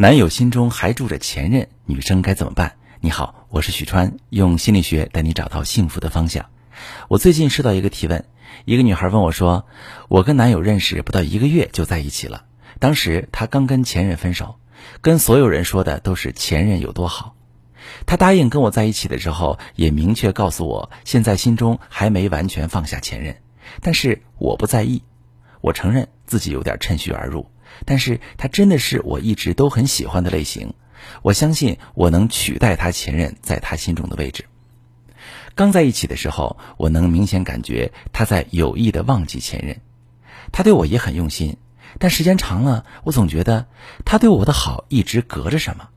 男友心中还住着前任，女生该怎么办？你好，我是许川，用心理学带你找到幸福的方向。我最近收到一个提问，一个女孩问我说：“我跟男友认识不到一个月就在一起了，当时他刚跟前任分手，跟所有人说的都是前任有多好。他答应跟我在一起的时候，也明确告诉我，现在心中还没完全放下前任，但是我不在意。我承认自己有点趁虚而入。”但是他真的是我一直都很喜欢的类型，我相信我能取代他前任在他心中的位置。刚在一起的时候，我能明显感觉他在有意的忘记前任，他对我也很用心，但时间长了，我总觉得他对我的好一直隔着什么。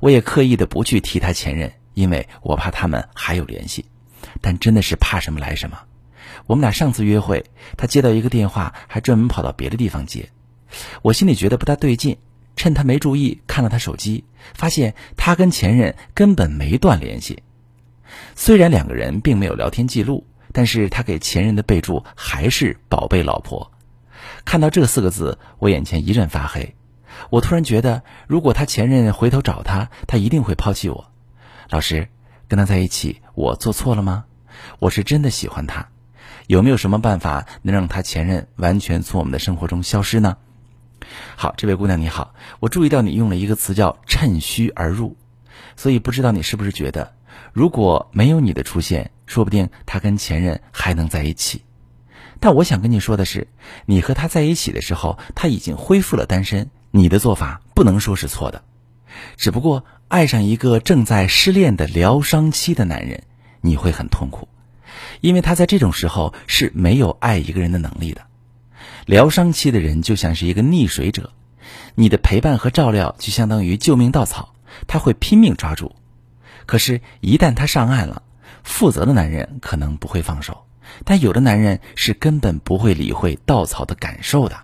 我也刻意的不去提他前任，因为我怕他们还有联系，但真的是怕什么来什么。我们俩上次约会，他接到一个电话，还专门跑到别的地方接。我心里觉得不大对劲，趁他没注意看了他手机，发现他跟前任根本没断联系。虽然两个人并没有聊天记录，但是他给前任的备注还是“宝贝老婆”。看到这四个字，我眼前一阵发黑。我突然觉得，如果他前任回头找他，他一定会抛弃我。老师，跟他在一起，我做错了吗？我是真的喜欢他，有没有什么办法能让他前任完全从我们的生活中消失呢？好，这位姑娘你好，我注意到你用了一个词叫“趁虚而入”，所以不知道你是不是觉得，如果没有你的出现，说不定他跟前任还能在一起。但我想跟你说的是，你和他在一起的时候，他已经恢复了单身，你的做法不能说是错的，只不过爱上一个正在失恋的疗伤期的男人，你会很痛苦，因为他在这种时候是没有爱一个人的能力的。疗伤期的人就像是一个溺水者，你的陪伴和照料就相当于救命稻草，他会拼命抓住。可是，一旦他上岸了，负责的男人可能不会放手，但有的男人是根本不会理会稻草的感受的。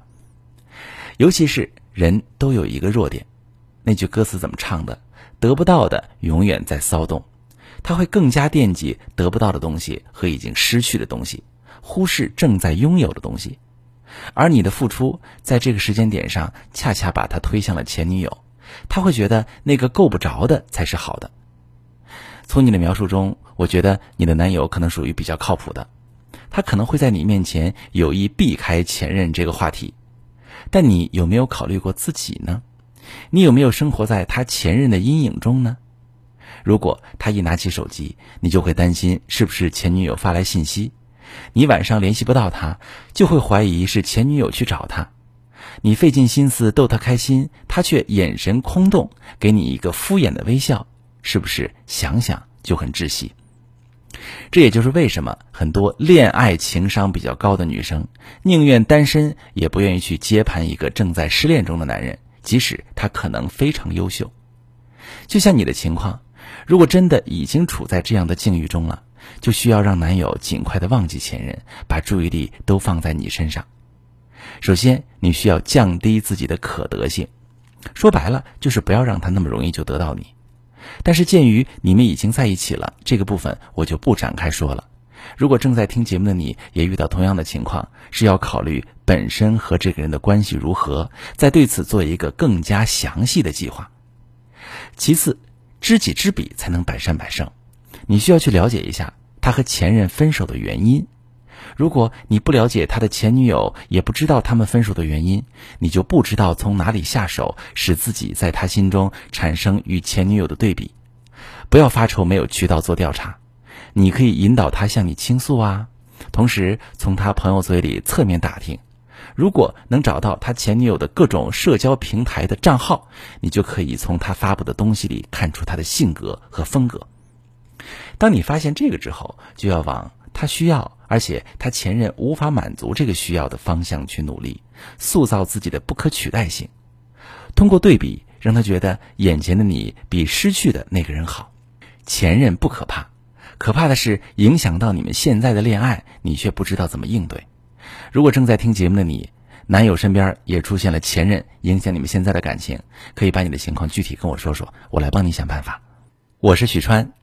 尤其是人都有一个弱点，那句歌词怎么唱的？得不到的永远在骚动，他会更加惦记得不到的东西和已经失去的东西，忽视正在拥有的东西。而你的付出在这个时间点上，恰恰把他推向了前女友，他会觉得那个够不着的才是好的。从你的描述中，我觉得你的男友可能属于比较靠谱的，他可能会在你面前有意避开前任这个话题。但你有没有考虑过自己呢？你有没有生活在他前任的阴影中呢？如果他一拿起手机，你就会担心是不是前女友发来信息。你晚上联系不到他，就会怀疑是前女友去找他。你费尽心思逗他开心，他却眼神空洞，给你一个敷衍的微笑，是不是想想就很窒息？这也就是为什么很多恋爱情商比较高的女生，宁愿单身也不愿意去接盘一个正在失恋中的男人，即使他可能非常优秀。就像你的情况，如果真的已经处在这样的境遇中了。就需要让男友尽快的忘记前任，把注意力都放在你身上。首先，你需要降低自己的可得性，说白了就是不要让他那么容易就得到你。但是，鉴于你们已经在一起了，这个部分我就不展开说了。如果正在听节目的你也遇到同样的情况，是要考虑本身和这个人的关系如何，再对此做一个更加详细的计划。其次，知己知彼才能百战百胜。你需要去了解一下他和前任分手的原因。如果你不了解他的前女友，也不知道他们分手的原因，你就不知道从哪里下手，使自己在他心中产生与前女友的对比。不要发愁没有渠道做调查，你可以引导他向你倾诉啊。同时，从他朋友嘴里侧面打听，如果能找到他前女友的各种社交平台的账号，你就可以从他发布的东西里看出他的性格和风格。当你发现这个之后，就要往他需要，而且他前任无法满足这个需要的方向去努力，塑造自己的不可取代性。通过对比，让他觉得眼前的你比失去的那个人好。前任不可怕，可怕的是影响到你们现在的恋爱，你却不知道怎么应对。如果正在听节目的你，男友身边也出现了前任，影响你们现在的感情，可以把你的情况具体跟我说说，我来帮你想办法。我是许川，